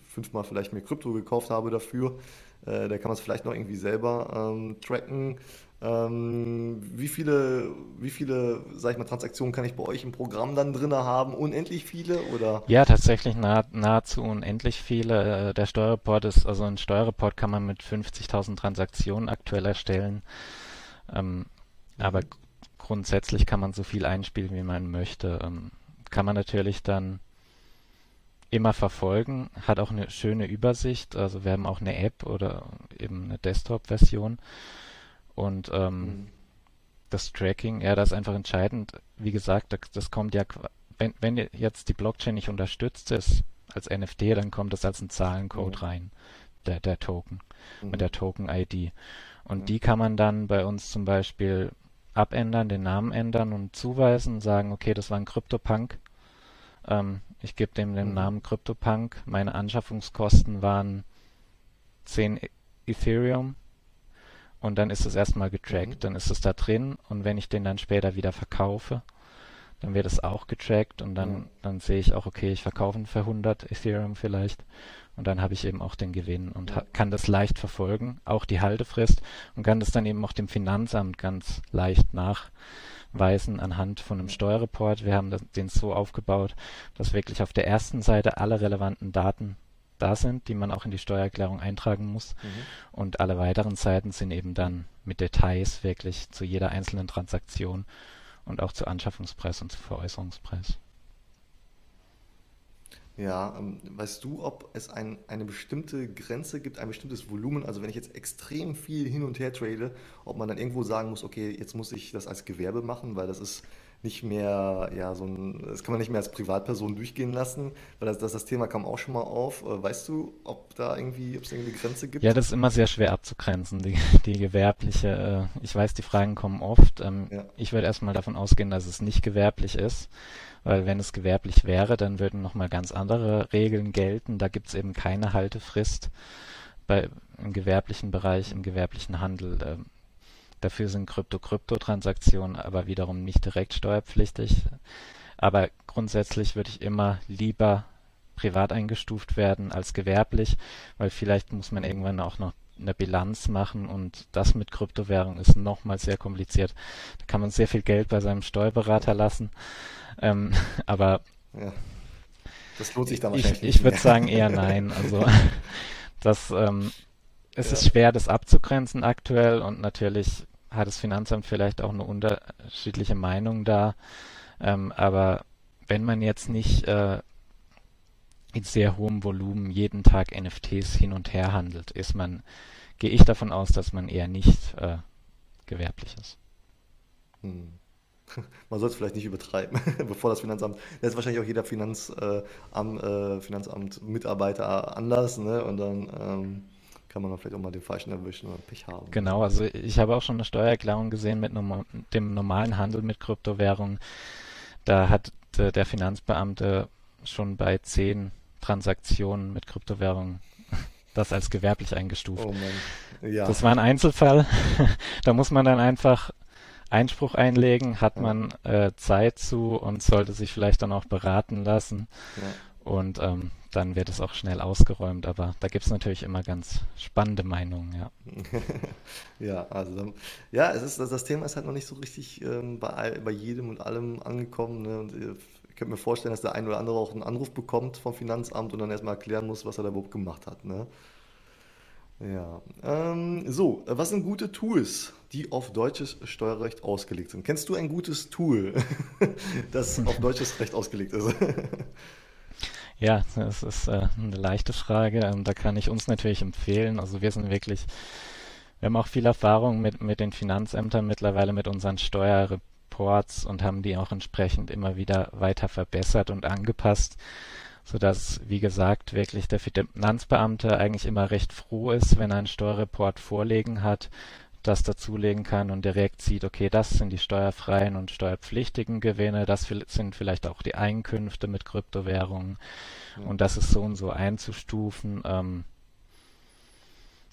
fünfmal vielleicht mehr Krypto gekauft habe dafür. Äh, da kann man es vielleicht noch irgendwie selber ähm, tracken. Ähm, wie viele, wie viele, sag ich mal, Transaktionen kann ich bei euch im Programm dann drin haben? Unendlich viele oder? Ja, tatsächlich nah, nahezu unendlich viele. Äh, Der Steuerreport ist, also ein Steuerreport kann man mit 50.000 Transaktionen aktuell erstellen. Ähm, aber grundsätzlich kann man so viel einspielen, wie man möchte. Ähm, kann man natürlich dann immer verfolgen, hat auch eine schöne Übersicht. Also wir haben auch eine App oder eben eine Desktop-Version. Und ähm, Mhm. das Tracking, ja, das ist einfach entscheidend. Wie gesagt, das, das kommt ja, wenn, wenn jetzt die Blockchain nicht unterstützt ist als NFT, dann kommt das als ein Mhm. Zahlencode rein, der, der Token, mit Mhm. der Token-ID. Und die kann man dann bei uns zum Beispiel abändern, den Namen ändern und zuweisen, sagen, okay, das war ein CryptoPunk. Ähm, ich gebe dem den Mhm. Namen CryptoPunk. Meine Anschaffungskosten waren 10 E- Ethereum und dann ist es erstmal Mhm. getrackt. Dann ist es da drin und wenn ich den dann später wieder verkaufe, dann wird es auch getrackt und dann, dann sehe ich auch, okay, ich verkaufe ihn für 100 Ethereum vielleicht und dann habe ich eben auch den Gewinn und Ja. kann das leicht verfolgen, auch die Haltefrist und kann das dann eben auch dem Finanzamt ganz leicht nachweisen anhand von einem. Steuerreport. Wir haben das, den so aufgebaut, dass wirklich auf der ersten Seite alle relevanten Daten da sind, die man auch in die Steuererklärung eintragen muss. Mhm. Und alle weiteren Seiten sind eben dann mit Details wirklich zu jeder einzelnen Transaktion und auch zu Anschaffungspreis und zu Veräußerungspreis. Ja, ähm, weißt du, ob es ein, eine bestimmte Grenze gibt, ein bestimmtes Volumen? Also wenn ich jetzt extrem viel hin und her trade, ob man dann irgendwo sagen muss, okay, jetzt muss ich das als Gewerbe machen, weil das ist nicht mehr, ja, so ein, das kann man nicht mehr als Privatperson durchgehen lassen, weil das, das, das Thema kam auch schon mal auf. Äh, Weißt du, ob da irgendwie, ob es irgendwie eine Grenze Ja, gibt? das ist immer sehr schwer abzugrenzen, die, die gewerbliche. Äh, ich weiß, die Fragen kommen oft. Ähm, Ja, ich würde erstmal davon ausgehen, dass es nicht gewerblich ist, weil wenn es gewerblich wäre, dann würden nochmal ganz andere Regeln gelten. Da gibt es eben keine Haltefrist bei, im gewerblichen Bereich, im gewerblichen Handel. ähm, Dafür sind Krypto-Krypto-Transaktionen aber wiederum nicht direkt steuerpflichtig. Aber grundsätzlich würde ich immer lieber privat eingestuft werden als gewerblich, weil vielleicht muss man irgendwann auch noch eine Bilanz machen und das mit Kryptowährung ist nochmal sehr kompliziert. Da kann man sehr viel Geld bei seinem Steuerberater lassen. Ähm, aber Ja, das lohnt sich dann ich, wahrscheinlich nicht ich würde sagen eher nein. Also das, ähm, es ist Ja, schwer, das abzugrenzen aktuell und natürlich hat das Finanzamt vielleicht auch eine unterschiedliche Meinung da. Ähm, aber wenn man jetzt nicht äh, in sehr hohem Volumen jeden Tag NFTs hin und her handelt, ist man, gehe ich davon aus, dass man eher nicht äh, gewerblich ist. hm. Man soll es vielleicht nicht übertreiben, bevor das Finanzamt, da ist wahrscheinlich auch jeder Finanz, äh, äh, Finanzamt Mitarbeiter anders, ne? Und dann ähm, kann man vielleicht auch mal den Falschen erwischen oder Pech haben. Genau, also ich habe auch schon eine Steuererklärung gesehen mit dem normalen Handel mit Kryptowährungen. Da hat äh, der Finanzbeamte schon bei zehn Transaktionen mit Kryptowährungen das als gewerblich eingestuft. Oh Mann, ja, Das war ein Einzelfall. Da muss man dann einfach Einspruch einlegen, hat ja, man äh, Zeit zu und sollte sich vielleicht dann auch beraten lassen. ja, Und ähm, dann wird es auch schnell ausgeräumt. Aber da gibt es natürlich immer ganz spannende Meinungen, ja. Ja, also ja, es ist, das, Thema ist halt noch nicht so richtig ähm, bei, bei jedem und allem angekommen. Ne? Und äh, ich könnte mir vorstellen, dass der ein oder andere auch einen Anruf bekommt vom Finanzamt und dann erstmal erklären muss, was er da überhaupt gemacht hat. Ne? Ja, ähm, so, was sind gute Tools, die auf deutsches Steuerrecht ausgelegt sind? Kennst du ein gutes Tool, das auf deutsches Recht ausgelegt ist? Ja, das ist äh, eine leichte Frage. Ähm, da kann ich uns natürlich empfehlen. Also wir sind wirklich, wir haben auch viel Erfahrung mit, mit den Finanzämtern mittlerweile, mit unseren Steuerreports und haben die auch entsprechend immer wieder weiter verbessert und angepasst, sodass, wie gesagt, wirklich der Finanzbeamte eigentlich immer recht froh ist, wenn er einen Steuerreport vorlegen hat, das dazulegen kann und direkt sieht, okay, das sind die steuerfreien und steuerpflichtigen Gewinne, das sind vielleicht auch die Einkünfte mit Kryptowährungen und das ist so und so einzustufen. Ähm,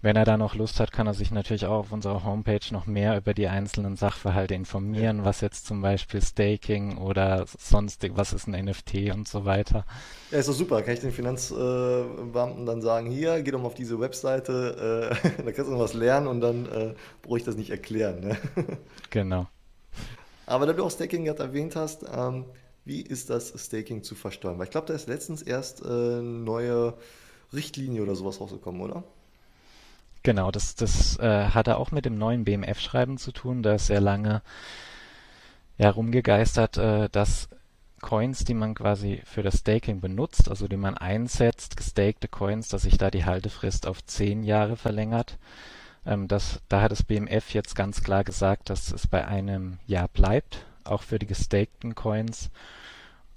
wenn er da noch Lust hat, kann er sich natürlich auch auf unserer Homepage noch mehr über die einzelnen Sachverhalte Ja. informieren, was jetzt zum Beispiel Staking oder sonstig, was ist ein NFT und so weiter. Ja, ist doch super. Kann ich den Finanzbeamten dann sagen, hier, geh doch mal auf diese Webseite, äh, da kannst du noch was lernen und dann äh, brauche ich das nicht erklären. Ne? Genau. Aber da du auch Staking gerade erwähnt hast, ähm, wie ist das Staking zu versteuern? Weil ich glaube, da ist letztens erst äh, eine neue Richtlinie oder sowas rausgekommen, oder? Genau, das, das äh, hatte auch mit dem neuen BMF-Schreiben zu tun. Da ist sehr lange herumgegeistert, äh, dass Coins, die man quasi für das Staking benutzt, also die man einsetzt, gestakte Coins, dass sich da die Haltefrist auf zehn Jahre verlängert. Ähm, das, da hat das BMF jetzt ganz klar gesagt, dass es bei einem Jahr bleibt, auch für die gestakten Coins.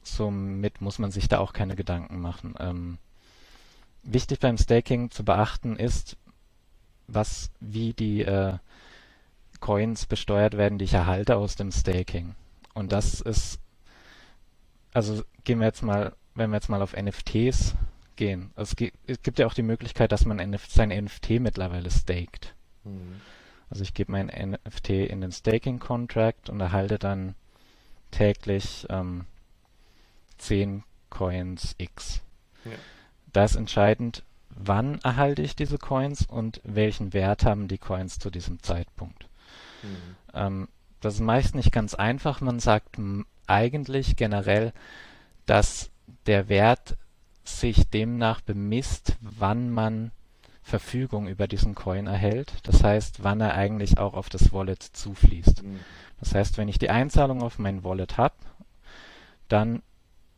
Somit muss man sich da auch keine Gedanken machen. Ähm, wichtig beim Staking zu beachten ist, was, wie die äh, Coins besteuert werden, die ich erhalte aus dem Staking. Und Mhm. das ist, also gehen wir jetzt mal, wenn wir jetzt mal auf NFTs gehen. Es, gi- es gibt ja auch die Möglichkeit, dass man NF sein NFT mittlerweile staked. Mhm. Also ich gebe mein NFT in den Staking Contract und erhalte dann täglich ähm, 10 Coins X. Ja. Da ist entscheidend, wann erhalte ich diese Coins und welchen Wert haben die Coins zu diesem Zeitpunkt. Mhm. Ähm, das ist meist nicht ganz einfach. Man sagt eigentlich generell, dass der Wert sich demnach bemisst, wann man Verfügung über diesen Coin erhält. Das heißt, wann er eigentlich auch auf das Wallet zufließt. Mhm. Das heißt, wenn ich die Einzahlung auf mein Wallet habe, dann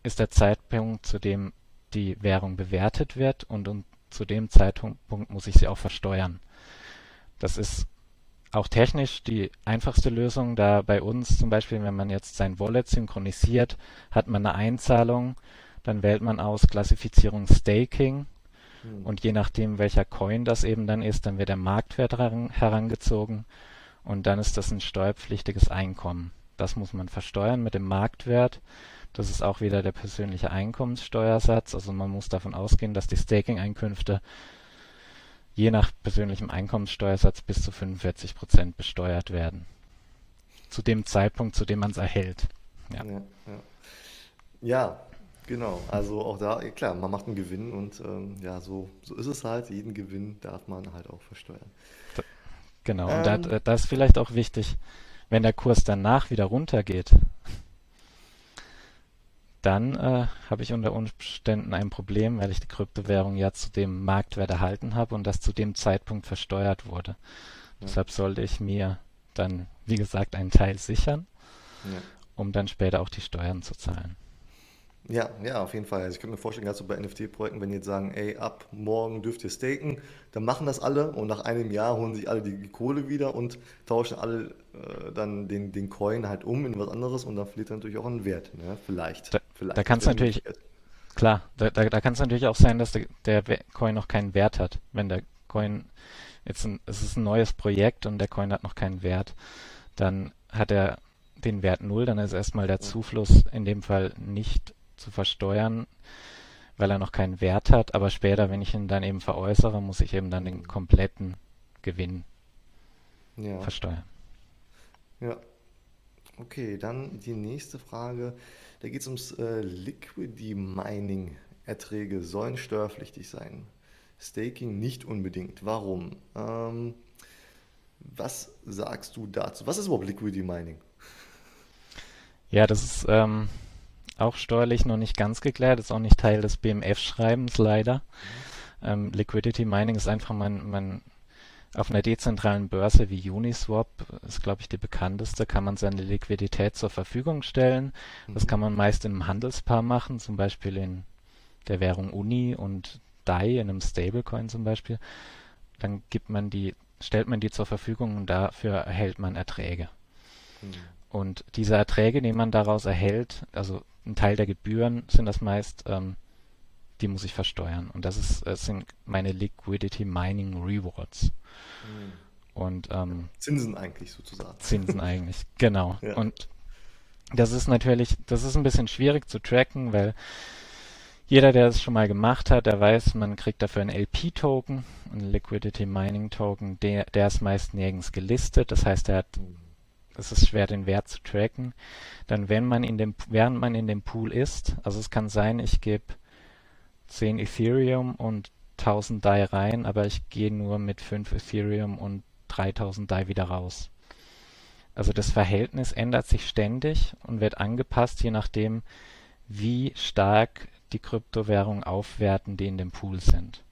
ist der Zeitpunkt, zu dem die Währung bewertet wird und, und zu dem Zeitpunkt muss ich sie auch versteuern. Das ist auch technisch die einfachste Lösung, da bei uns zum Beispiel, wenn man jetzt sein Wallet synchronisiert, hat man eine Einzahlung, dann wählt man aus Klassifizierung Staking Mhm. und je nachdem, welcher Coin das eben dann ist, dann wird der Marktwert heran- herangezogen und dann ist das ein steuerpflichtiges Einkommen. Das muss man versteuern mit dem Marktwert. Das ist auch wieder der persönliche Einkommenssteuersatz. Also man muss davon ausgehen, dass die Staking-Einkünfte je nach persönlichem Einkommenssteuersatz bis zu 45 Prozent besteuert werden. Zu dem Zeitpunkt, zu dem man es erhält. Ja. Ja, ja. Ja, genau. Also auch da, klar, man macht einen Gewinn und ähm, ja, so, so ist es halt. Jeden Gewinn darf man halt auch versteuern. Genau. Und da, Ähm, da ist vielleicht auch wichtig, wenn der Kurs danach wieder runtergeht, dann äh, habe ich unter Umständen ein Problem, weil ich die Kryptowährung ja zu dem Marktwert erhalten habe und das zu dem Zeitpunkt versteuert wurde. ja, Deshalb sollte ich mir dann, wie gesagt, einen Teil sichern, ja. um dann später auch die Steuern zu zahlen. Ja, ja, auf jeden Fall. Also ich könnte mir vorstellen, gerade so bei NFT-Projekten, wenn die jetzt sagen, ey, ab morgen dürft ihr staken, dann machen das alle und nach einem Jahr holen sich alle die Kohle wieder und tauschen alle äh, dann den, den Coin halt um in was anderes und dann verliert er natürlich auch einen Wert, ne? Vielleicht, Da, da vielleicht, kann es natürlich, klar, da, da, da kann es natürlich auch sein, dass der, der Coin noch keinen Wert hat. Wenn der Coin jetzt ein, es ist ein neues Projekt und der Coin hat noch keinen Wert, dann hat er den Wert null, dann ist erstmal der Zufluss in dem Fall nicht zu versteuern, weil er noch keinen Wert hat, aber später, wenn ich ihn dann eben veräußere, muss ich eben dann den Mhm. kompletten Gewinn ja, versteuern. ja. Okay, dann die nächste Frage. Da geht es ums äh, Liquidity Mining Erträge sollen steuerpflichtig sein. Staking nicht unbedingt. Warum? Ähm, was sagst du dazu? Was ist überhaupt Liquidity Mining? Ja, das ist ähm, auch steuerlich noch nicht ganz geklärt, ist auch nicht Teil des BMF-Schreibens leider. Ähm, Liquidity Mining ist einfach man, man auf einer dezentralen Börse wie Uniswap, ist glaube ich die bekannteste, kann man seine Liquidität zur Verfügung stellen. Das Mhm. kann man meist im Handelspaar machen, zum Beispiel in der Währung Uni und DAI, in einem Stablecoin zum Beispiel. Dann gibt man die, stellt man die zur Verfügung und dafür erhält man Erträge. Hm. Und diese Erträge, die man daraus erhält, also ein Teil der Gebühren sind das meist, ähm, die muss ich versteuern. Und das ist, das sind meine Liquidity Mining Rewards. Hm. Und ähm, Zinsen eigentlich sozusagen. Zinsen eigentlich, genau. Ja. Und das ist natürlich, das ist ein bisschen schwierig zu tracken, weil jeder, der das schon mal gemacht hat, der weiß, man kriegt dafür einen LP-Token, einen Liquidity Mining Token, der, der ist meist nirgends gelistet. Das heißt, er hat es ist schwer, den Wert zu tracken. Dann, wenn man in dem, während man in dem Pool ist, also es kann sein, ich gebe 10 Ethereum und 1000 DAI rein, aber ich gehe nur mit 5 Ethereum und 3000 DAI wieder raus. Also das Verhältnis ändert sich ständig und wird angepasst, je nachdem, wie stark die Kryptowährungen aufwerten, die in dem Pool sind.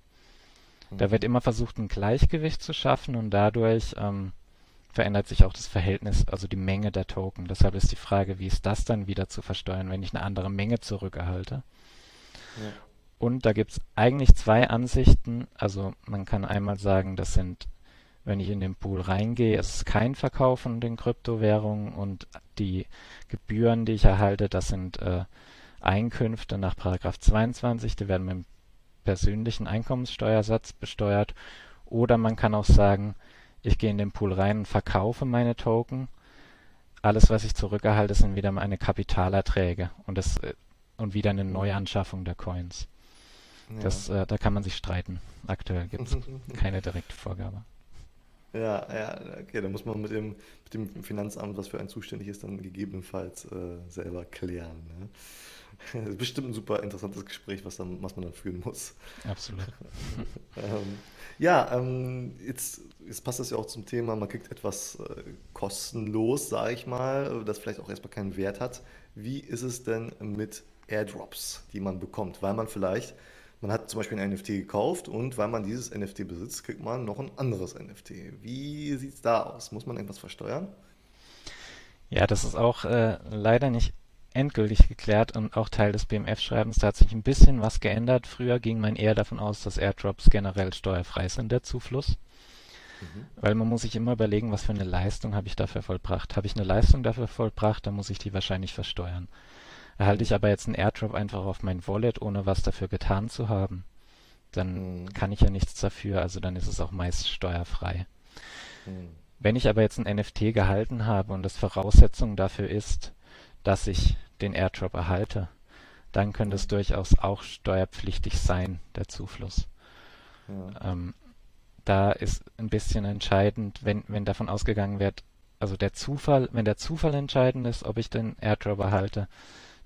Da wird Mhm. immer versucht, ein Gleichgewicht zu schaffen und dadurch ähm, verändert sich auch das Verhältnis, also die Menge der Token. Deshalb ist die Frage, wie ist das dann wieder zu versteuern, wenn ich eine andere Menge zurückerhalte? Ja. Und da gibt's eigentlich zwei Ansichten. Also man kann einmal sagen, das sind, wenn ich in den Pool reingehe, es ist kein Verkauf von den Kryptowährungen und die Gebühren, die ich erhalte, das sind äh, Einkünfte nach Paragraph 22, die werden mit dem persönlichen Einkommenssteuersatz besteuert. Oder man kann auch sagen, ich gehe in den Pool rein und verkaufe meine Token. Alles, was ich zurückerhalte, sind wieder meine Kapitalerträge und das äh, und wieder eine Neuanschaffung der Coins. Ja. Das, äh, da kann man sich streiten. Aktuell gibt es keine direkte Vorgabe. Ja, ja, okay, da muss man mit dem, mit dem Finanzamt, was für einen zuständig ist, dann gegebenenfalls äh, selber klären. Ne? Das ist bestimmt ein super interessantes Gespräch, was, dann, was man dann führen muss. Absolut. Ähm, ja, ähm, jetzt, jetzt passt das ja auch zum Thema, man kriegt etwas äh, kostenlos, sage ich mal, das vielleicht auch erstmal keinen Wert hat. Wie ist es denn mit Airdrops, die man bekommt? Weil man vielleicht, man hat zum Beispiel ein NFT gekauft und weil man dieses NFT besitzt, kriegt man noch ein anderes NFT. Wie sieht es da aus? Muss man irgendwas versteuern? Ja, das ist auch äh, leider nicht endgültig geklärt und auch Teil des BMF-Schreibens. Da hat sich ein bisschen was geändert. Früher ging man eher davon aus, dass Airdrops generell steuerfrei sind, der Zufluss. Mhm. Weil man muss sich immer überlegen, was für eine Leistung habe ich dafür vollbracht. Habe ich eine Leistung dafür vollbracht, dann muss ich die wahrscheinlich versteuern. Erhalte ich aber jetzt einen Airdrop einfach auf mein Wallet, ohne was dafür getan zu haben, dann Mhm. kann ich ja nichts dafür, also dann ist es auch meist steuerfrei. Mhm. Wenn ich aber jetzt ein NFT gehalten habe und das Voraussetzung dafür ist, dass ich den Airdrop erhalte, dann könnte es durchaus auch steuerpflichtig sein, der Zufluss. ja, Ähm, da ist ein bisschen entscheidend, wenn, wenn davon ausgegangen wird, also der Zufall, wenn der Zufall entscheidend ist, ob ich den Airdrop erhalte,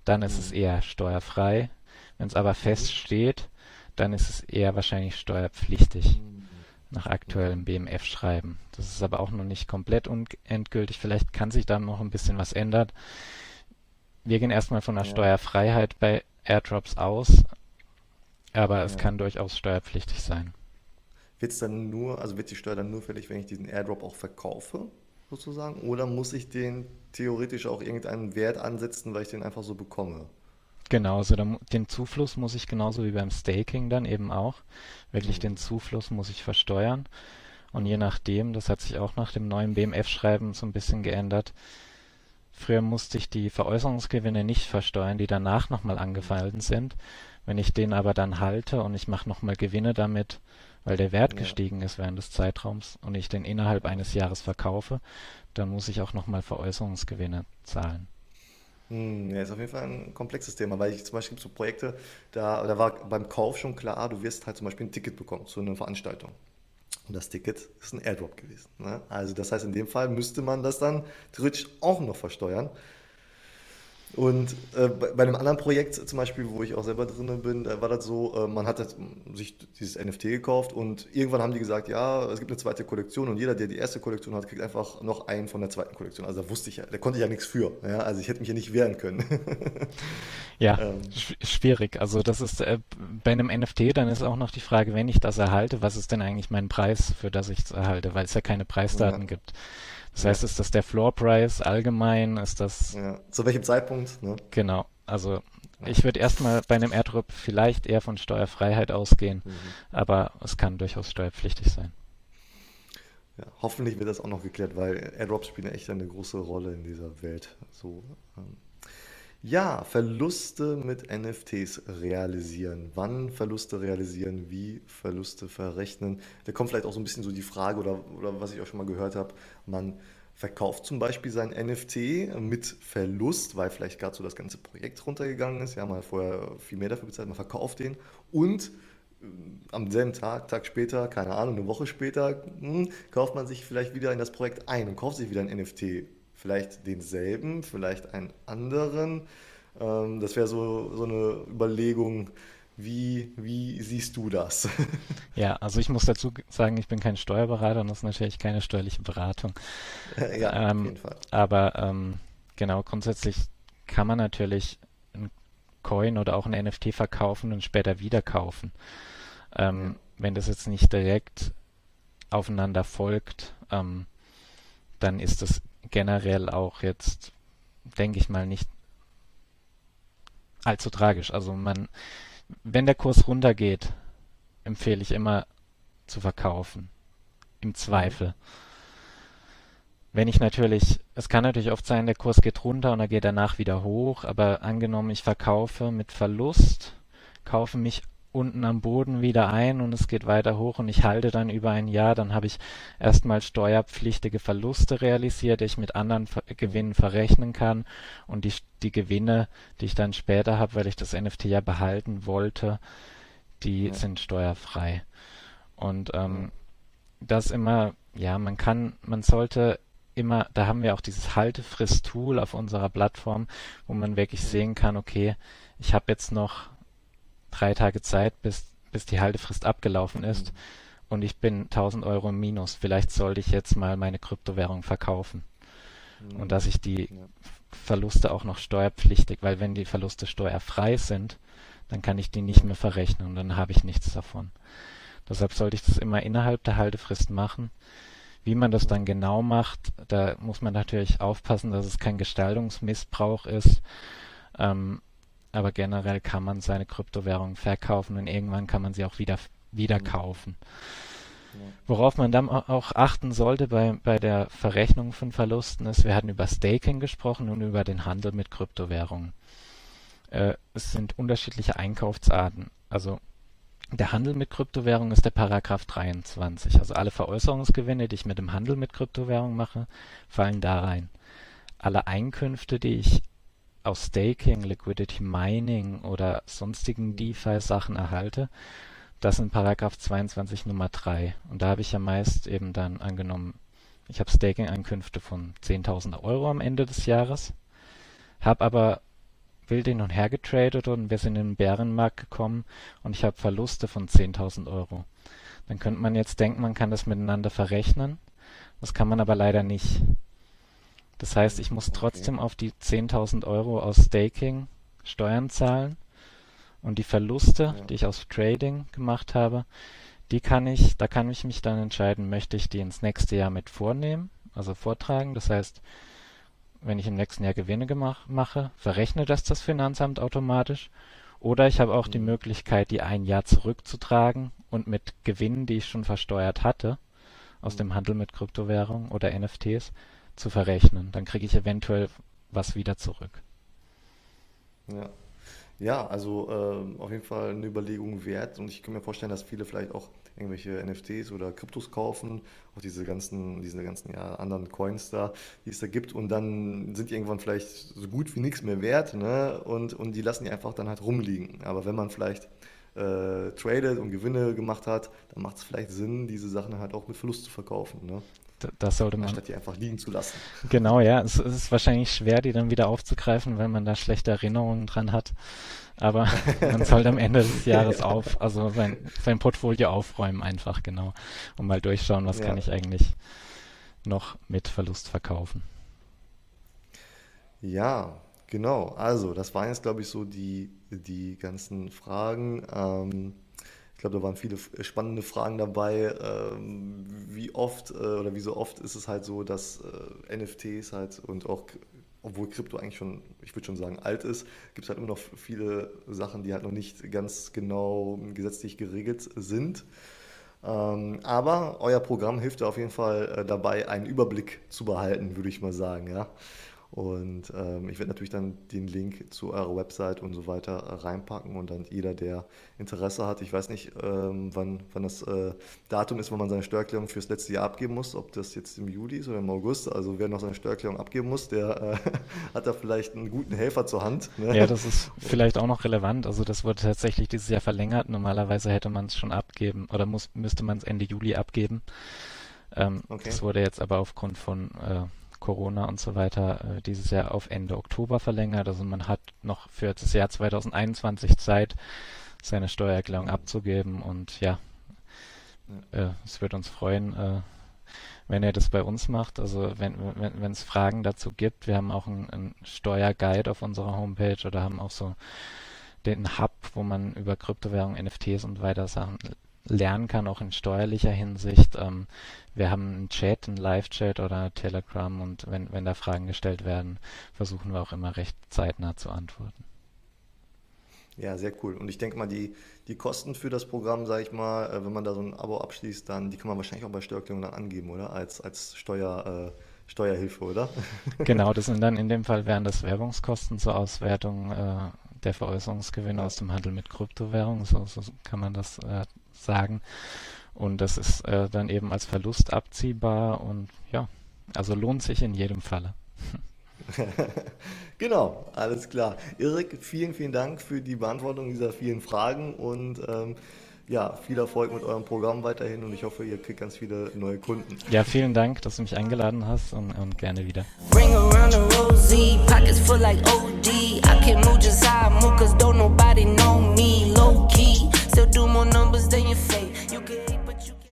dann ist es Mhm. eher steuerfrei. Wenn es aber Mhm. feststeht, dann ist es eher wahrscheinlich steuerpflichtig Mhm. nach aktuellem BMF-Schreiben. Das ist aber auch noch nicht komplett endgültig. Vielleicht kann sich da noch ein bisschen was ändern. Wir gehen erstmal von der Ja, Steuerfreiheit bei Airdrops aus, aber es ja. kann durchaus steuerpflichtig sein. Wird's dann nur, also wird die Steuer dann nur fällig, wenn ich diesen Airdrop auch verkaufe, sozusagen? Oder muss ich den theoretisch auch irgendeinen Wert ansetzen, weil ich den einfach so bekomme? Genau, also den Zufluss muss ich genauso wie beim Staking dann eben auch. Wirklich den Mhm. Zufluss muss ich versteuern. Und je nachdem, das hat sich auch nach dem neuen BMF-Schreiben so ein bisschen geändert. Früher musste ich die Veräußerungsgewinne nicht versteuern, die danach nochmal angefallen sind. Wenn ich den aber dann halte und ich mache nochmal Gewinne damit, weil der Wert Ja, gestiegen ist während des Zeitraums und ich den innerhalb eines Jahres verkaufe, dann muss ich auch nochmal Veräußerungsgewinne zahlen. Hm, ja, ist auf jeden Fall ein komplexes Thema, weil ich zum Beispiel so Projekte, da, da war beim Kauf schon klar, du wirst halt zum Beispiel ein Ticket bekommen zu einer Veranstaltung. Und das Ticket ist ein Airdrop gewesen. Ne? Also das heißt, in dem Fall müsste man das dann theoretisch auch noch versteuern. Und äh, bei, bei einem anderen Projekt zum Beispiel, wo ich auch selber drin bin, da war das so, äh, man hat das, sich dieses NFT gekauft und irgendwann haben die gesagt, ja, es gibt eine zweite Kollektion und jeder, der die erste Kollektion hat, kriegt einfach noch einen von der zweiten Kollektion. Also da wusste ich ja, da konnte ich ja nichts für. Ja? Also ich hätte mich ja nicht wehren können. Ja, Ähm, sch schwierig. Also das ist äh, bei einem NFT, dann ist auch noch die Frage, wenn ich das erhalte, was ist denn eigentlich mein Preis, für das ich es erhalte, weil es ja keine ja, Preisdaten gibt. Das heißt, ist das der Floor Price allgemein? Ist das ja. Zu welchem Zeitpunkt, ne? genau? Also ich würde erstmal bei einem Airdrop vielleicht eher von Steuerfreiheit ausgehen, Mhm. aber es kann durchaus steuerpflichtig sein. Ja, hoffentlich wird das auch noch geklärt, weil AirDrops spielen echt eine große Rolle in dieser Welt. So, ähm, Ja, Verluste mit NFTs realisieren. Wann Verluste realisieren, wie Verluste verrechnen. Da kommt vielleicht auch so ein bisschen so die Frage oder, oder was ich auch schon mal gehört habe, man verkauft zum Beispiel sein NFT mit Verlust, weil vielleicht gerade so das ganze Projekt runtergegangen ist. Ja, man vorher viel mehr dafür bezahlt, man verkauft den und äh, am selben Tag, Tag später, keine Ahnung, eine Woche später, hm, kauft man sich vielleicht wieder in das Projekt ein und kauft sich wieder ein NFT. Vielleicht denselben, vielleicht einen anderen. Ähm, das wäre so, so eine Überlegung, wie, wie siehst du das? Ja, also ich muss dazu sagen, ich bin kein Steuerberater und das ist natürlich keine steuerliche Beratung. Ja, auf Ähm, jeden Fall. aber ähm, genau, grundsätzlich kann man natürlich einen Coin oder auch ein NFT verkaufen und später wieder kaufen. Ja, Ähm, wenn das jetzt nicht direkt aufeinander folgt, ähm, dann ist das generell auch jetzt, denke ich mal, nicht allzu tragisch. Also man, wenn der Kurs runtergeht, empfehle ich immer zu verkaufen, im mhm. Zweifel. Wenn ich natürlich, es kann natürlich oft sein, der Kurs geht runter und er geht danach wieder hoch, aber angenommen, ich verkaufe mit Verlust, kaufe mich unten am Boden wieder ein und es geht weiter hoch und ich halte dann über ein Jahr, dann habe ich erstmal steuerpflichtige Verluste realisiert, die ich mit anderen Ver Gewinnen verrechnen kann und die, die Gewinne, die ich dann später habe, weil ich das NFT ja behalten wollte, die ja, sind steuerfrei. Und ähm, das immer, ja, man kann, man sollte immer, da haben wir auch dieses Haltefrist-Tool auf unserer Plattform, wo man wirklich sehen kann, okay, ich habe jetzt noch drei Tage Zeit, bis, bis die Haltefrist abgelaufen ist mhm. und ich bin 1000 Euro im Minus. Vielleicht sollte ich jetzt mal meine Kryptowährung verkaufen und Mhm. dass ich die ja, Verluste auch noch steuerpflichtig, weil wenn die Verluste steuerfrei sind, dann kann ich die nicht mehr verrechnen und dann habe ich nichts davon. Deshalb sollte ich das immer innerhalb der Haltefrist machen wie man das dann genau macht, da muss man natürlich aufpassen, dass es kein Gestaltungsmissbrauch ist. Ähm, aber generell kann man seine Kryptowährung verkaufen und irgendwann kann man sie auch wieder, wieder mhm. kaufen. Worauf man dann auch achten sollte bei, bei der Verrechnung von Verlusten ist, wir hatten über Staking gesprochen und über den Handel mit Kryptowährungen. Äh, es sind unterschiedliche Einkaufsarten. Also der Handel mit Kryptowährungen ist der Paragraph 23. Also alle Veräußerungsgewinne, die ich mit dem Handel mit Kryptowährungen mache, fallen da rein. Alle Einkünfte, die ich aus Staking, Liquidity Mining oder sonstigen. DeFi-Sachen erhalte, das sind Paragraph 22 Nummer 3. Und da habe ich ja meist eben dann angenommen, ich habe Staking-Einkünfte von 10.000 Euro am Ende des Jahres, habe aber wild hin und her getradet und wir sind in den Bärenmarkt gekommen und ich habe Verluste von 10.000 Euro. Dann könnte man jetzt denken, man kann das miteinander verrechnen. Das kann man aber leider nicht. Das heißt, ich muss trotzdem auf die 10.000 Euro aus Staking Steuern zahlen und die Verluste, die ich aus Trading gemacht habe, die kann ich, da kann ich mich dann entscheiden, möchte ich die ins nächste Jahr mit vornehmen, also vortragen. Das heißt, wenn ich im nächsten Jahr Gewinne gemach, mache, verrechnet das das Finanzamt automatisch. Oder ich habe auch die mhm. Möglichkeit, die ein Jahr zurückzutragen und mit Gewinnen, die ich schon versteuert hatte, aus Mhm. dem Handel mit Kryptowährungen oder NFTs, zu verrechnen. Dann kriege ich eventuell was wieder zurück. Ja. Ja, also ähm, auf jeden Fall eine Überlegung wert und ich kann mir vorstellen, dass viele vielleicht auch irgendwelche NFTs oder Kryptos kaufen, auch diese ganzen, diese ganzen ja, anderen Coins da, die es da gibt und dann sind die irgendwann vielleicht so gut wie nichts mehr wert, ne? Und, und die lassen die einfach dann halt rumliegen. Aber wenn man vielleicht äh, tradet und Gewinne gemacht hat, dann macht es vielleicht Sinn, diese Sachen halt auch mit Verlust zu verkaufen, ne? Das sollte man. Anstatt die einfach liegen zu lassen. Genau, ja. Es, es, ist wahrscheinlich schwer, die dann wieder aufzugreifen, wenn man da schlechte Erinnerungen dran hat. Aber man sollte am Ende des Jahres auf, also sein, sein Portfolio aufräumen einfach, genau. Und mal durchschauen, was ja. kann ich eigentlich noch mit Verlust verkaufen. Ja, genau. Also, das waren jetzt, glaube ich, so die, die ganzen Fragen. Ähm, glaube, da waren viele spannende Fragen dabei. Ähm, wie oft äh, oder wie so oft ist es halt so, dass äh, NFTs halt und auch, obwohl Krypto eigentlich schon, ich würde schon sagen, alt ist, gibt es halt immer noch viele Sachen, die halt noch nicht ganz genau gesetzlich geregelt sind. Ähm, aber euer Programm hilft auf jeden Fall äh, dabei, einen Überblick zu behalten, würde ich mal sagen. Ja? Und ähm, ich werde natürlich dann den Link zu eurer Website und so weiter reinpacken und dann jeder, der Interesse hat, ich weiß nicht, ähm, wann, wann das äh, Datum ist, wann man seine Steuererklärung fürs letzte Jahr abgeben muss, ob das jetzt im Juli ist oder im August. Also wer noch seine Steuererklärung abgeben muss, der äh, hat da vielleicht einen guten Helfer zur Hand. Ne? Ja, das ist vielleicht auch noch relevant. Also das wurde tatsächlich dieses Jahr verlängert. Normalerweise hätte man es schon abgeben oder muss, müsste man es Ende Juli abgeben. Ähm, okay. Das wurde jetzt aber aufgrund von äh, Corona und so weiter äh, dieses Jahr auf Ende Oktober verlängert. Also man hat noch für das Jahr 2021 Zeit, seine Steuererklärung abzugeben und ja, äh, es wird uns freuen, äh, wenn ihr das bei uns macht. Also wenn wenn es Fragen dazu gibt, wir haben auch einen, einen Steuerguide auf unserer Homepage oder haben auch so den Hub, wo man über Kryptowährungen, NFTs und weiter Sachen lernen kann, auch in steuerlicher Hinsicht. Ähm, wir haben einen Chat, einen Live-Chat oder Telegram und wenn, wenn da Fragen gestellt werden, versuchen wir auch immer recht zeitnah zu antworten. Ja, sehr cool. Und ich denke mal, die, die Kosten für das Programm, sage ich mal, äh, wenn man da so ein Abo abschließt, dann die kann man wahrscheinlich auch bei Steuererklärung dann angeben, oder? Als, als Steuer, äh, Steuerhilfe, oder? genau, das sind dann in dem Fall wären das Werbungskosten zur Auswertung äh, der Veräußerungsgewinne aus dem Handel mit Kryptowährungen, so, so kann man das äh, sagen. Und das ist äh, dann eben als Verlust abziehbar und ja, also lohnt sich in jedem Falle. genau, alles klar. Erik, vielen, vielen Dank für die Beantwortung dieser vielen Fragen und ähm, ja, viel Erfolg mit eurem Programm weiterhin und ich hoffe, ihr kriegt ganz viele neue Kunden. Ja, vielen Dank, dass du mich eingeladen hast und, und gerne wieder. Ring Still do more numbers than your face.